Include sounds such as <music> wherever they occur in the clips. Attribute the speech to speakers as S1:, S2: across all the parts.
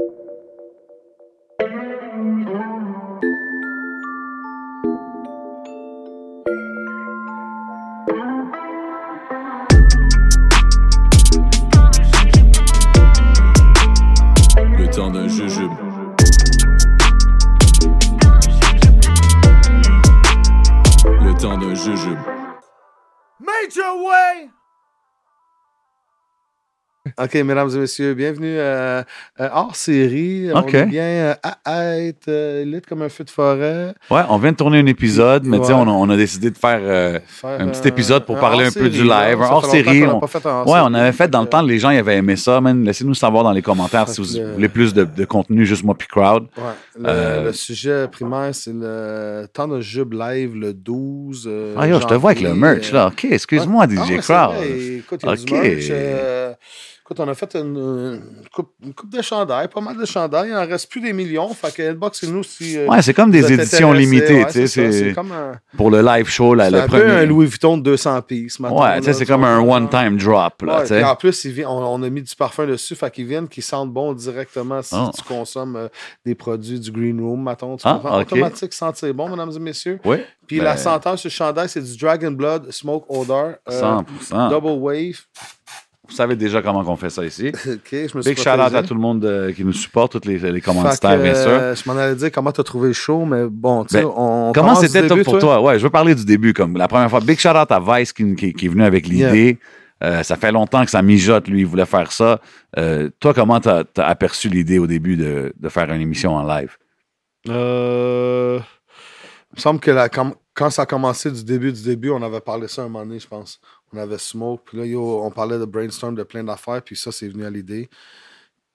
S1: Le temps d'un jujube. Le temps d'un jujube.
S2: Major Way! OK, mesdames et messieurs, bienvenue euh, euh, hors série.
S3: OK.
S2: On est bien euh, à être euh, lit comme un feu de forêt.
S3: Ouais, on vient de tourner un épisode, mais
S2: Ouais.
S3: on, a- on a décidé de faire. euh,
S2: Faire,
S3: Un petit
S2: euh,
S3: épisode pour parler un peu du live,
S2: Ça longtemps qu'on
S3: on-
S2: fait un
S3: ouais, on avait fait dans le temps, les gens ils avaient aimé ça. Laissez-nous savoir dans les commentaires si vous
S2: le-
S3: voulez plus de, de contenu, juste moi puis crowd.
S2: Ouais. Le,
S3: Euh,
S2: le sujet primaire, c'est le temps de jube live le 12. euh,
S3: Ah, yo, je te vois avec le merch,
S2: euh,
S3: là. OK, excuse-moi,
S2: Ah
S3: DJ
S2: c'est
S3: Crowd.
S2: Écoute, il y a du
S3: Ok.
S2: merch. Écoute, on a fait une, une coupe, une coupe de chandail, pas mal de chandail. Il en reste plus des millions. Fait que inboxez-nous si. euh,
S3: Ouais, c'est comme des éditions limitées,
S2: Ouais, c'est ça,
S3: C'est
S2: C'est comme un,
S3: pour le live show, là,
S2: c'est
S3: le
S2: un peu
S3: premier.
S2: un Louis Vuitton de 200 pieces. mettons,
S3: Ouais, c'est comme un one-time drop, là,
S2: Ouais, en plus, on, on a mis du parfum dessus, fait qu'ils viennent, qu'ils sentent bon directement si
S3: Ah.
S2: tu consommes euh, des produits du Green Room, mettons. Tu
S3: Ah,
S2: comprends?
S3: ok.
S2: Automatique, sentir bon, mesdames et messieurs.
S3: Oui.
S2: Puis
S3: Ben-
S2: la senteur sur le chandail, c'est du Dragon Blood Smoke Odor. euh,
S3: 100%.
S2: Double Wave.
S3: Vous savez déjà comment on fait ça ici. <laughs>
S2: OK, je me suis
S3: Big shout out à tout le monde euh, qui nous supporte, tous les, les commanditaires,
S2: que,
S3: bien sûr.
S2: euh, je m'en allais dire comment t'as trouvé le show, mais bon, tu sais,
S3: Ben,
S2: on,
S3: Comment c'était top pour toi? Ouais, je veux parler du début. Comme la première fois, big shout out à Vice qui, qui- qui est venu avec l'idée. Euh, ça fait longtemps que ça mijote, lui, il voulait faire ça. Euh, toi, comment t'as as aperçu l'idée au début de, de faire une émission en live?
S2: Euh, il me semble que la- quand, quand ça a commencé du début du début, on avait parlé ça un moment donné, je pense. On avait Smoke, puis là, yo, on parlait de brainstorm de plein d'affaires, puis ça, c'est venu à l'idée.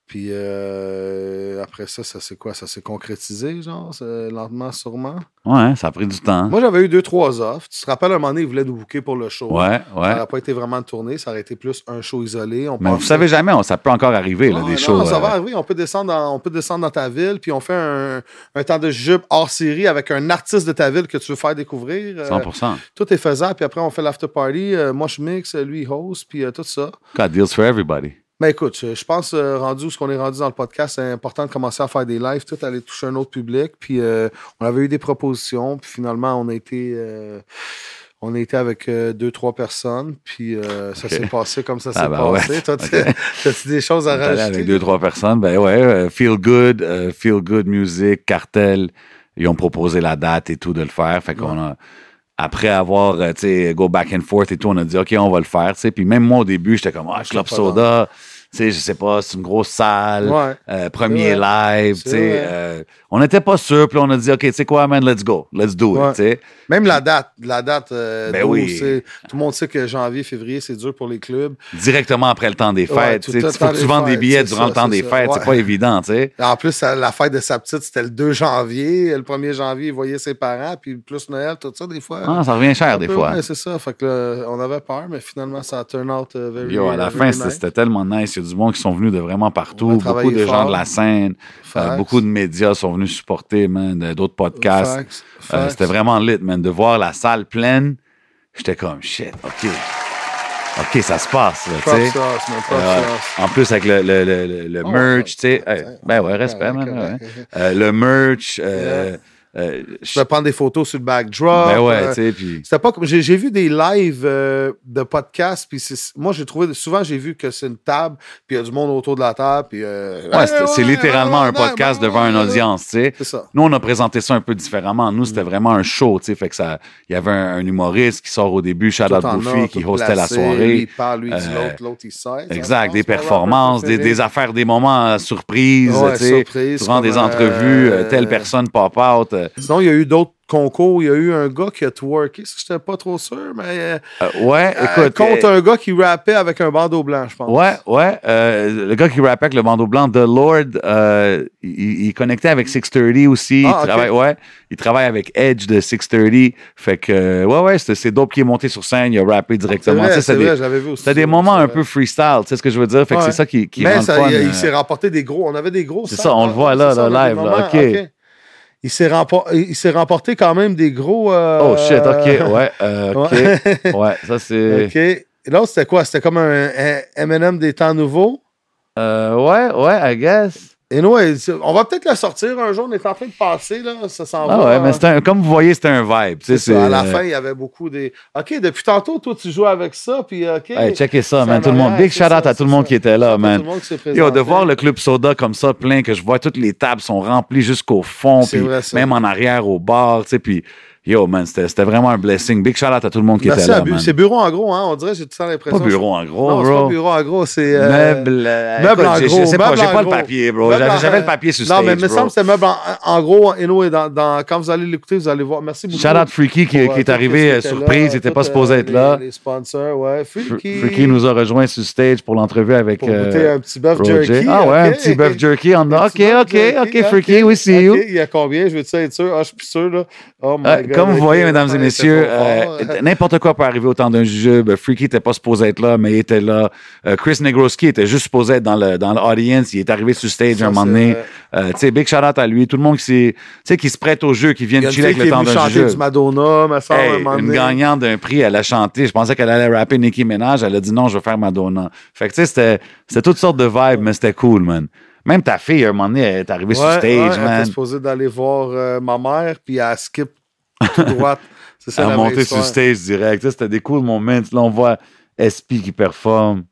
S2: Puis euh, après ça, ça c'est quoi? Ça s'est concrétisé, genre, lentement, sûrement?
S3: Ouais, ça a pris du temps.
S2: Moi, j'avais eu deux, trois offres. Tu te rappelles, un moment donné, ils voulaient nous booker pour le show.
S3: Ouais,
S2: Ça
S3: ouais.
S2: n'aurait pas été vraiment de tournée, ça aurait été plus un show isolé. On
S3: Mais vous
S2: pensait-
S3: savez jamais, on- ça peut encore arriver, là,
S2: Ouais,
S3: des
S2: non,
S3: shows.
S2: ça
S3: euh,
S2: va arriver. On peut, descendre dans, on peut descendre dans ta ville, puis on fait un, un temps de jupe hors série avec un artiste de ta ville que tu veux faire découvrir. Euh,
S3: 100%.
S2: tout est faisable, puis après, on fait l'after party. euh, moi, je mixe, lui, il host, puis euh, tout ça.
S3: God deals for everybody.
S2: Mais écoute, je, je pense, euh, rendu où ce qu'on est rendu dans le podcast, c'est important de commencer à faire des lives, tout aller toucher un autre public. Puis euh, on avait eu des propositions, puis finalement, on a été. euh, on a été avec deux, trois personnes, puis ça s'est passé comme ça
S3: Ah
S2: s'est
S3: ben ouais.
S2: passé. Toi, tu <laughs> as des choses à rajouter?
S3: avec deux, trois personnes. Ben ouais, Feel Good, Feel Good Music, Cartel, ils ont proposé la date et tout de le faire. Fait qu'on a, après avoir, euh, tu sais, go back and forth et tout, on a dit, OK, on va le faire, tu sais. Puis même moi, au début, j'étais comme, ah, Club Soda, tu sais, je sais pas, c'est une grosse salle,
S2: Ouais.
S3: euh, premier live, tu sais. euh, on n'était pas sûr, puis on a dit, OK, tu sais quoi, man, let's go, let's do
S2: Ouais.
S3: it, tu sais.
S2: Même la date, la date, euh,
S3: Ben
S2: 12,
S3: oui.
S2: c'est- tout le monde sait que janvier, février, c'est dur pour les clubs.
S3: Directement après le temps des fêtes, Faut que tu
S2: des
S3: vendes des billets durant le temps des
S2: ça.
S3: fêtes, c'est pas évident, tu sais.
S2: En plus, la fête de sa petite, c'était le 2 janvier. Le 1er janvier, il voyait ses parents, puis plus Noël, tout ça, des fois.
S3: Ah, ça revient cher des
S2: peu,
S3: fois.
S2: c'est ça. Fait que là, on avait peur, mais finalement, ça a turn out uh, very
S3: Yo, à la fin, c'était tellement nice. Du monde qui sont venus de vraiment partout. Beaucoup de gens de la scène. euh, beaucoup de médias sont venus supporter, man, d'autres podcasts. Euh, c'était vraiment lit, man. De voir la salle pleine, j'étais comme, shit, OK. OK, ça se passe, là, tu sais. Euh, en plus, avec le, le, le,
S2: Oh,
S3: merch, tu sais. ben ouais, respect, man. ouais. Le merch, euh,
S2: Je vais prendre des photos sur le backdrop.
S3: ben ouais,
S2: euh,
S3: tu sais, puis...
S2: C'était pas comme j'ai vu des lives euh, de podcasts puis moi j'ai trouvé souvent j'ai vu que c'est une table puis il y a du monde autour de la table puis
S3: Ouais, c'est c'est
S2: ouais,
S3: littéralement
S2: ouais,
S3: un podcast
S2: ouais,
S3: devant une audience, tu sais. Nous, on a présenté ça un peu différemment. Nous, c'était vraiment un show, tu sais. Fait que ça, il y avait un, un humoriste qui sort au début, Buffy,
S2: or,
S3: qui hostait la
S2: Lui,
S3: soirée.
S2: il parle, lui, l'autre, l'autre, il sait.
S3: Exact, des
S2: C'est mon
S3: performances, des, des affaires, des moments surprises, tu sais.
S2: surprise,
S3: Durant des entrevues, telle personne pop out. Euh,
S2: Sinon, il y a eu d'autres concours. Il y a eu un gars qui a twerké. Je n'étais pas trop sûr, mais. euh,
S3: ouais,
S2: euh,
S3: écoute.
S2: contre un gars qui rappait avec un bandeau blanc, je pense.
S3: Ouais, ouais. le gars qui rappait avec le bandeau blanc, The Lord, il, il connectait avec 630 aussi.
S2: Ah,
S3: il, travaille, ouais, il travaille avec Edge de 630. Fait que, ouais, ouais, c'est dope qui est monté sur scène. Il a rappé directement. sais,
S2: c'est vrai, j'avais vu aussi.
S3: C'était des moments un peu freestyle, tu sais ce que je veux dire? Fait que c'est ça qui, qui
S2: Mais
S3: rend
S2: ça,
S3: le fun.
S2: il, il s'est remporté des gros. On avait des gros.
S3: C'est ça, on le
S2: hein,
S3: voit
S2: c'est
S3: là,
S2: des
S3: live, là, OK.
S2: Il s'est remporté quand même des gros. euh,
S3: Oh shit, ok, ouais, <laughs> euh, ok.
S2: Ouais.
S3: Ouais, ça c'est.
S2: OK. Et L'autre, c'était quoi? C'était comme un, un M&M des temps nouveaux?
S3: Euh, ouais, ouais, I guess.
S2: Anyway, c'est- on va peut-être la sortir un jour. On est en train de passer, là. Ça s'en
S3: Ah
S2: va.
S3: ouais, mais c'était un- comme vous voyez, c'était un vibe. tu sais,
S2: C'est ça, à la fin, il y avait beaucoup des. OK, depuis tantôt, toi, tu joues avec ça, puis OK.
S3: Hey, checkez ça, man. Tout le monde. Big shout out à tout le monde qui était là,
S2: Tout
S3: man.
S2: le monde qui s'est
S3: Yo, de voir le club soda comme ça plein, que je vois toutes les tables sont remplies jusqu'au fond, puis
S2: vrai,
S3: même en arrière au bar, tu sais, puis yo, man, c'était vraiment un blessing. Big shout out à tout le monde qui
S2: Merci
S3: était là,
S2: Bu-. C'est bureau en gros, hein. On dirait, j'ai tout le temps l'impression.
S3: Pas bureau en gros,
S2: Non,
S3: bro.
S2: pas bureau en gros, c'est. euh,
S3: Meuble, euh,
S2: meuble
S3: écoute,
S2: en gros.
S3: Je sais pas,
S2: meuble
S3: j'ai pas le papier, bro. J'avais le papier sur
S2: Non,
S3: stage,
S2: mais il me semble que c'est meuble en, en gros. Anyway, dans, dans, quand vous allez l'écouter, vous allez voir. Merci beaucoup.
S3: Shout out Freaky qui,
S2: euh,
S3: est arrivé euh, surprise, il était
S2: tout,
S3: pas supposé être là.
S2: Les sponsors, ouais.
S3: Fr-
S2: Freaky.
S3: Freaky nous a rejoint sur stage pour l'entrevue avec
S2: Pour goûter un petit bœuf jerky.
S3: Ah ouais, un petit bœuf jerky. Ok, ok, ok, Freaky, we see you.
S2: Il y a combien? Je veux être sûr? Ah, je suis sûr, là. Oh my God,
S3: comme vous voyez, mesdames et messieurs, euh, n'importe quoi peut arriver au temps d'un jujube. Freaky n'était pas supposé être là, mais il était là. Euh, Chris Negroski était juste supposé être dans le dans l'audience. Il est arrivé sur stage
S2: Ça,
S3: un moment donné. Euh, tu sais, big shout out à lui. Tout le monde qui, qui se prête au jeu, qui vient de chiller avec le temps d'un jujube.
S2: du Madonna, semble, à un
S3: une gagnante d'un prix, elle a chanté. Je pensais qu'elle allait rapper Nicki Minaj. Elle a dit non, je veux faire Madonna. Fait que tu sais, c'était, toutes sortes de vibes, mais c'était cool, man. Même ta fille, à un moment donné, elle est arrivée sur
S2: Ouais,
S3: stage,
S2: ouais, Elle
S3: man.
S2: était supposée d'aller voir euh, ma mère, puis elle skip tout droite. <laughs> C'est ça
S3: Elle
S2: la histoire.
S3: sur stage direct. C'était des cool moments. Là, on voit SP qui performe.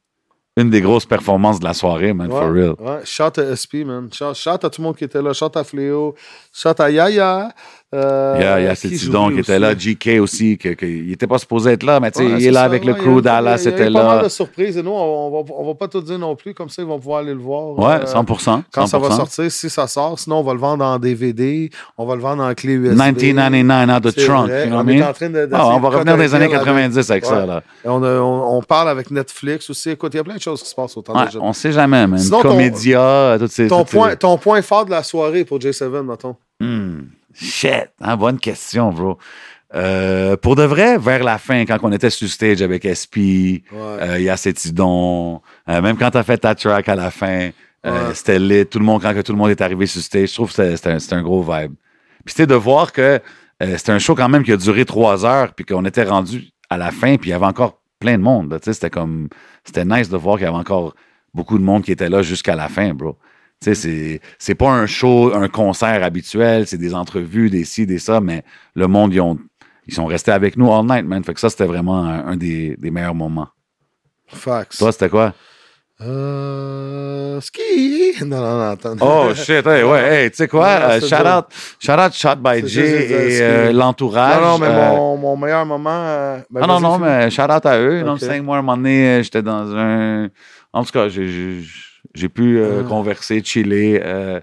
S3: Une des grosses performances de la soirée, man,
S2: Ouais,
S3: for real.
S2: Ouais, shout à SP, man. Shout, shout à tout le monde qui était là. Shout à Fléau. Shout à Yaya. Euh,
S3: Il y a, il y a
S2: qui
S3: Cétidon
S2: j'oublie
S3: qui était là, GK aussi, que- il était pas supposé être là, mais tu sais,
S2: Ouais,
S3: il est là
S2: ça,
S3: avec le
S2: ouais, il y
S3: crew,
S2: a-
S3: Dallas
S2: il y a eu pas mal
S3: là.
S2: de surprises. Et nous, on, on va, on va pas tout dire non plus. Comme ça, ils vont pouvoir aller le voir.
S3: Ouais,
S2: euh,
S3: 100%.
S2: Quand ça va
S3: 100%.
S2: sortir, si ça sort. Sinon, on va le vendre en DVD. On va le vendre en clé USB.
S3: 1999 out the trunk,
S2: vrai.
S3: you know
S2: on est en train de,
S3: Ah, on va revenir des années 90 avec ça,
S2: Ouais.
S3: là.
S2: Et On, a- on, on parle avec Netflix aussi. Écoute, il y a plein de choses qui se passent au temps
S3: Ouais,
S2: de jeu.
S3: on sait jamais, man. Comédia, toutes ces.
S2: Ton point, ton point fort de la soirée pour J7, mettons.
S3: Shit, hein, bonne question, bro. Euh, pour de vrai, vers la fin, quand on était sur stage avec SP,
S2: Ouais.
S3: euh, euh, même quand t'as fait ta track à la fin,
S2: Ouais.
S3: c'était lit. Tout le monde, quand que tout le monde est arrivé sur stage, je trouve que c'était- un, gros vibe. Puis c'était de voir que c'était un show quand même qui a duré trois heures, puis qu'on était rendu à la fin, puis il y avait encore plein de monde. là, tu sais, C'était comme, c'était nice de voir qu'il y avait encore beaucoup de monde qui était là jusqu'à la fin, bro. Tu sais, c'est, c'est pas un show, un concert habituel, c'est des entrevues, des ci, des ça, mais le monde, ils, ont, ils sont restés avec nous all night, man. Fait que ça, c'était vraiment un, un des, des meilleurs moments.
S2: Fax.
S3: Toi, c'était quoi?
S2: Euh, ski. <laughs> Non, non, non, attends.
S3: Oh shit, hey, ouais, hey, tu sais quoi?
S2: Non, non,
S3: Euh, shout, out, shout out Shot by
S2: euh,
S3: et euh, l'entourage.
S2: Non, non, mais
S3: euh,
S2: mon, mon meilleur moment. ben,
S3: Ah non, non, mais shout out à eux. Donc,
S2: Ok.
S3: cinq mois, un moment donné, j'étais dans un. En tout cas, j'ai- j'ai pu euh,
S2: Ah.
S3: converser, chiller. euh,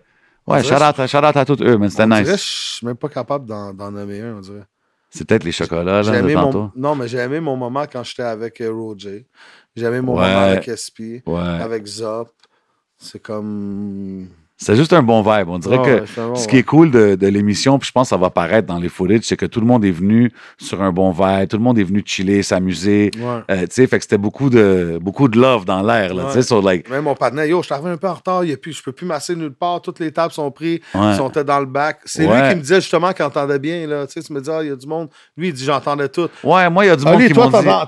S3: Ouais, shout out, à- shout out à tous eux, man. C'était
S2: dirait
S3: nice.
S2: Je suis même pas capable d'en nommer un, on dirait.
S3: C'est peut-être les chocolats, là, de tantôt.
S2: mon, non, mais j'ai aimé mon moment quand j'étais avec euh, Roger. J'ai aimé mon
S3: Ouais.
S2: moment avec SP,
S3: Ouais.
S2: avec Zop. C'est comme.
S3: C'est juste un bon vibe. On dirait
S2: Ah
S3: que
S2: ouais, bon
S3: ce qui est cool de, de l'émission, puis je pense que ça va paraître dans les footage, c'est que tout le monde est venu sur un bon vibe, tout le monde est venu chiller, s'amuser.
S2: Ouais.
S3: Euh, tu sais, fait que c'était beaucoup de, beaucoup de love dans l'air, là. Tu sais, sur like,
S2: Même mon partenaire, yo, je suis arrivé un peu en retard, y a plus, je peux plus masser nulle part, toutes les tables sont prises, ils sont dans le bac. C'est lui qui me disait justement qu'il entendait bien, là. Tu sais, tu me dis, ah, il y a du monde. Lui, il dit, j'entendais tout.
S3: ouais, moi, il y a du monde
S2: Ali,
S3: qui
S2: toi,
S3: m'ont dit.
S2: t'entends-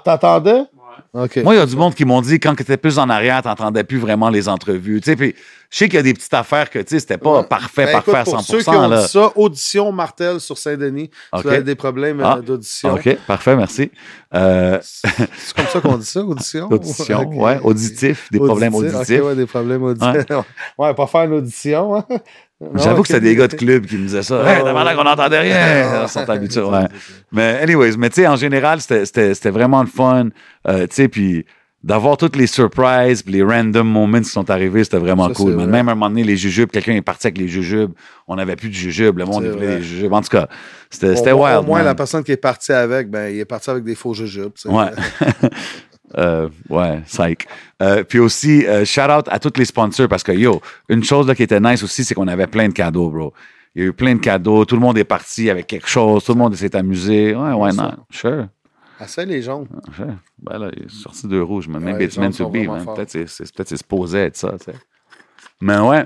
S3: Moi, il y a du monde qui m'ont dit quand tu étais plus en arrière, t'entendais plus vraiment les entrevues. Tu sais, puis je sais qu'il y a des petites affaires que, tu sais, c'était pas
S2: Ouais.
S3: parfait,
S2: Ben,
S3: parfait
S2: écoute,
S3: à
S2: pour
S3: 100%.
S2: ceux qui ont
S3: là.
S2: dit ça, audition Martel sur Saint-Denis.
S3: Ok.
S2: Tu as des problèmes euh,
S3: Ah.
S2: d'audition.
S3: OK, parfait, merci. Euh,
S2: C'est comme ça qu'on dit ça, audition? <laughs>
S3: audition,
S2: Ok.
S3: ouais, auditif, des problèmes
S2: Auditif,
S3: auditifs.
S2: ouais, des problèmes auditifs. <laughs> Ouais, pas faire une audition. hein?
S3: J'avoue que c'était des gars de club qui me disaient ça. Hey, t'as l'air qu'on n'entendait rien. Sont habitués, <laughs> ouais. Mais, anyways, mais tu sais, en général, c'était- vraiment le fun. Euh, tu sais, puis d'avoir toutes les surprises, puis les random moments qui sont arrivés, c'était vraiment
S2: Ça,
S3: cool.
S2: vrai.
S3: Même à un moment donné, les jujubes, quelqu'un est parti avec les jujubes. On n'avait plus de jujubes. Le monde voulait des jujubes. En tout cas, c'était wild.
S2: Au moins,
S3: man.
S2: la personne qui est partie avec, ben, il est parti avec des faux jujubes.
S3: Ouais. <laughs> Euh, ouais, psych. Euh, puis aussi, euh, shout out à tous les sponsors parce que yo, une chose là, qui était nice aussi, c'est qu'on avait plein de cadeaux, bro. Il y a eu plein de cadeaux, tout le monde est parti avec quelque chose, tout le monde s'est amusé. Ouais, ouais, non, sure.
S2: Assez les jaunes.
S3: sure. Ben là, il est sorti de rouge, mais maybe
S2: les
S3: it's meant
S2: gens
S3: to be, man. Peut-être c'est, c'est, peut-être c'est supposé être ça, tu sais. Mais ouais,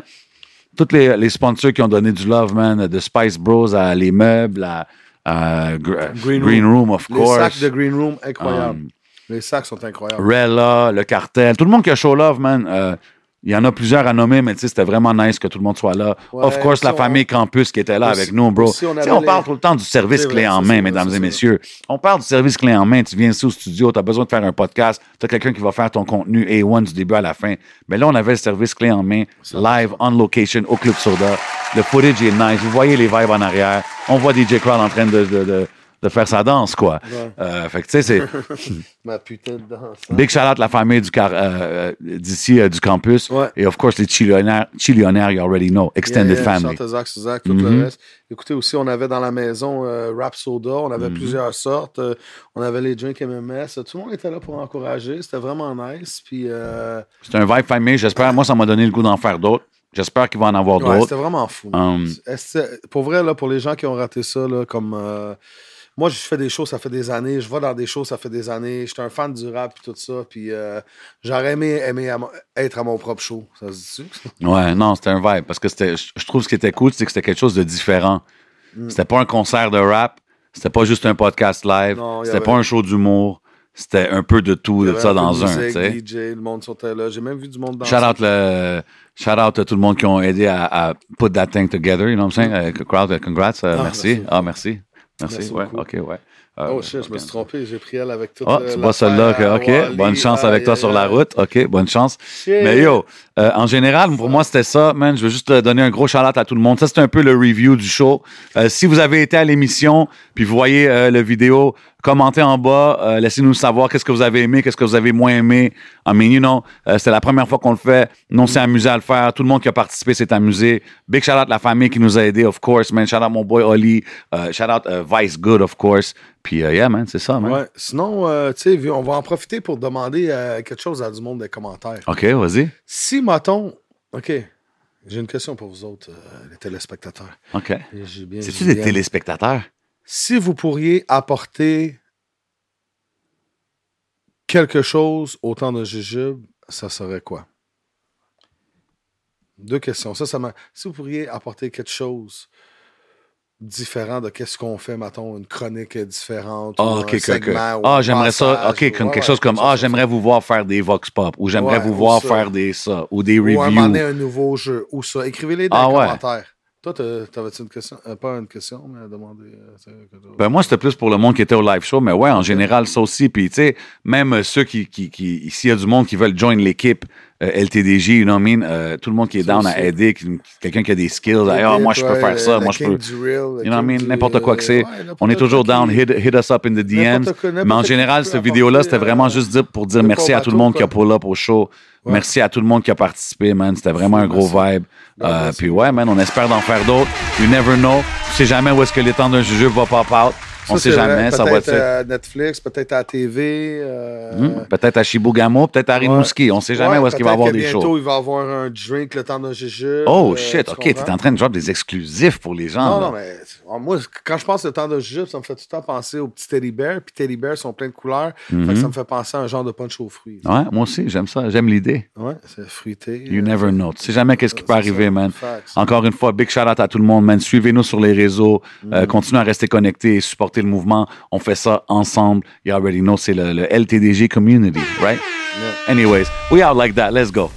S3: tous les, les sponsors qui ont donné du love, man, de Spice Bros à les meubles, à, à Gr-
S2: Green
S3: Green, Room, of
S2: Les
S3: course.
S2: sacs de Green Room, incroyables.
S3: Um,
S2: les sacs sont incroyables.
S3: Rella, le cartel, tout le monde qui a show love, man. euh, Il y en a plusieurs à nommer, mais tu sais, c'était vraiment nice que tout le monde soit là.
S2: Ouais,
S3: of course, la
S2: on-
S3: famille Campus qui était là
S2: aussi-
S3: avec nous, bro.
S2: on
S3: on parle
S2: les-
S3: tout le temps du service clé en main, mesdames et messieurs. On parle du service clé en main. Tu viens ici au studio, tu as besoin de faire un podcast, tu as quelqu'un qui va faire ton contenu A1 du début à la fin. Mais là, on avait le service clé en main, live, on location, au Club Soda. Le footage est nice. Vous voyez les vibes en arrière. On voit DJ Crowd en train de, de, de, de faire sa danse, quoi.
S2: Ouais.
S3: Euh, fait que, tu sais, c'est <laughs>
S2: Ma putain de danse. hein.
S3: big shout out la famille du car, euh, euh, d'ici, euh, du campus.
S2: Ouais.
S3: Et of course, les chillionnaires, chillionnaires, you already know. Extended
S2: Yeah, yeah,
S3: family.
S2: Zach, Zach, tout le reste. Écoutez, aussi, on avait dans la maison Rap Soda, on avait
S3: Mhm.
S2: plusieurs sortes. on avait les drinks MMS. Tout le monde était là pour encourager. C'était vraiment nice. Puis,
S3: C'est un vibe famille. J'espère, moi, ça m'a donné le goût d'en faire d'autres. J'espère qu'il va en avoir
S2: ouais,
S3: d'autres.
S2: c'était vraiment fou.
S3: Um,
S2: Pour vrai, là, pour les gens qui ont raté ça, là, comme. Moi, je fais des shows, ça fait des années. Je vais dans des shows, ça fait des années. J'étais un fan du rap et tout ça. Puis euh, j'aurais aimé, à mon- être à mon propre show. Ça se dit-tu? <laughs>
S3: Ouais, non, c'était un vibe. Parce que c'était, je trouve ce qui était cool, c'est que c'était quelque chose de différent.
S2: Mm.
S3: C'était pas un concert de rap. C'était pas juste un podcast live. C'était
S2: avait-
S3: pas un show d'humour. C'était un peu de tout, de ça
S2: de
S3: dans un,
S2: musique. DJ, le monde sautait là. J'ai même vu du monde dans
S3: Shout out, le, shout out à tout le monde qui ont aidé à, à put that thing together, you know what I'm saying? Euh, crowd, euh, congrats,
S2: Ah,
S3: merci.
S2: merci.
S3: Ah, merci. Merci, ouais, ok, ouais. Euh,
S2: Oh shit, je me suis trompé. J'ai pris elle avec tout.
S3: Ah, tu vois celle-là, ok,
S2: Wally.
S3: bonne chance avec toi sur la route, ok, bonne chance.
S2: Shit.
S3: Mais yo, euh, en général, pour moi, c'était ça, man. Je veux juste te donner un gros shout à tout le monde. Ça, c'est un peu le review du show. Euh, si vous avez été à l'émission, puis vous voyez euh, le vidéo, commentez en bas, euh, laissez-nous savoir qu'est-ce que vous avez aimé, qu'est-ce que vous avez moins aimé. I mean, you know, euh, c'était la première fois qu'on le fait. Nous, on s'est amusé à le faire. Tout le monde qui a participé s'est amusé. Big shout out la famille qui nous a aidés, of course, man. Shout out mon boy Oli. Euh, shout out Vice Good, of course. Puis, yeah, man, c'est ça, man.
S2: Ouais. Sinon, euh, tu sais, on va en profiter pour demander quelque chose à du monde des commentaires.
S3: OK, vas-y.
S2: Si, mettons. OK. J'ai une question pour vous autres, les téléspectateurs.
S3: OK. C'est-tu des téléspectateurs?
S2: Si vous pourriez apporter quelque chose au temps de Jujube, ça serait quoi? Deux questions. Ça, Si vous pourriez apporter quelque chose différent de qu'est-ce qu'on fait, mettons, une chronique différente.
S3: Ah,
S2: ou segment, ou
S3: Ah, j'aimerais ça. Ok,
S2: ou-
S3: comme
S2: ouais,
S3: quelque chose comme Ah, j'aimerais vous voir faire des vox pop ou j'aimerais
S2: Ouais,
S3: vous
S2: ou
S3: voir
S2: ça.
S3: faire des ça ou des
S2: Ou
S3: reviews.
S2: donné, un nouveau jeu. Ou ça. Écrivez-les dans
S3: Ah,
S2: les
S3: ouais.
S2: commentaires. Toi, t'avais-tu une question? Euh, pas une question, mais à demander. euh.
S3: Ben moi, c'était plus pour le monde qui était au live show, mais ouais, en général, ça aussi. Puis, tu sais, même ceux qui, qui, qui s'il y a du monde qui veulent join l'équipe euh, LTDJ, you know what I mean? Euh, tout le monde qui est down à aider, quelqu'un qui a des skills, ah, moi, je peux
S2: Ouais,
S3: faire ça, moi, je peux.
S2: real,
S3: You know what I mean? N'importe quoi que c'est.
S2: ouais,
S3: On est toujours down. Hit, hit us up in the DMs. Mais en général, cette vidéo-là, c'était vraiment
S2: euh,
S3: juste dire, pour dire merci à tout le monde qui a pull up au show.
S2: Ouais.
S3: Merci à tout le monde qui a participé, man. C'était vraiment un gros vibe. Euh, puis ouais, man, on espère d'en faire d'autres. You never know. Tu sais jamais où est-ce que les temps d'un jujube va pop out. On
S2: Ça,
S3: sait
S2: c'est
S3: jamais.
S2: vrai.
S3: Ça va
S2: Peut-être
S3: être.
S2: à Netflix, peut-être à la TV. euh,
S3: Hmm, Peut-être à Chibougamau, peut-être à Rimouski. On sait jamais
S2: ouais,
S3: où est-ce qu'il va y avoir
S2: peut-être
S3: des
S2: que
S3: shows.
S2: Bientôt, il va y avoir un drink le temps d'un jujube.
S3: Oh
S2: euh,
S3: shit,
S2: tu
S3: ok, t'es
S2: comprends?
S3: en train de drop des exclusifs pour les gens.
S2: Non,
S3: là.
S2: non, mais euh, moi, quand je pense le temps de jujube, ça me fait tout le temps penser aux petits teddy bears. Puis teddy bears sont pleins de couleurs. Fait
S3: Mhm.
S2: que ça me fait penser à un genre de punch aux fruits.
S3: Ouais, moi aussi, j'aime ça, j'aime l'idée.
S2: Ouais, c'est fruité.
S3: You
S2: euh,
S3: never know. Tu sais jamais qu'est-ce qui peut arriver, man.
S2: Facts.
S3: Encore une fois, big shout out à tout le monde, man. Suivez-nous sur les réseaux.
S2: Mm.
S3: continuez à rester connectés et supporter le mouvement. On fait ça ensemble. You already know, c'est le, le LTDG community, right?
S2: Yeah.
S3: Anyways, we out like that. Let's go.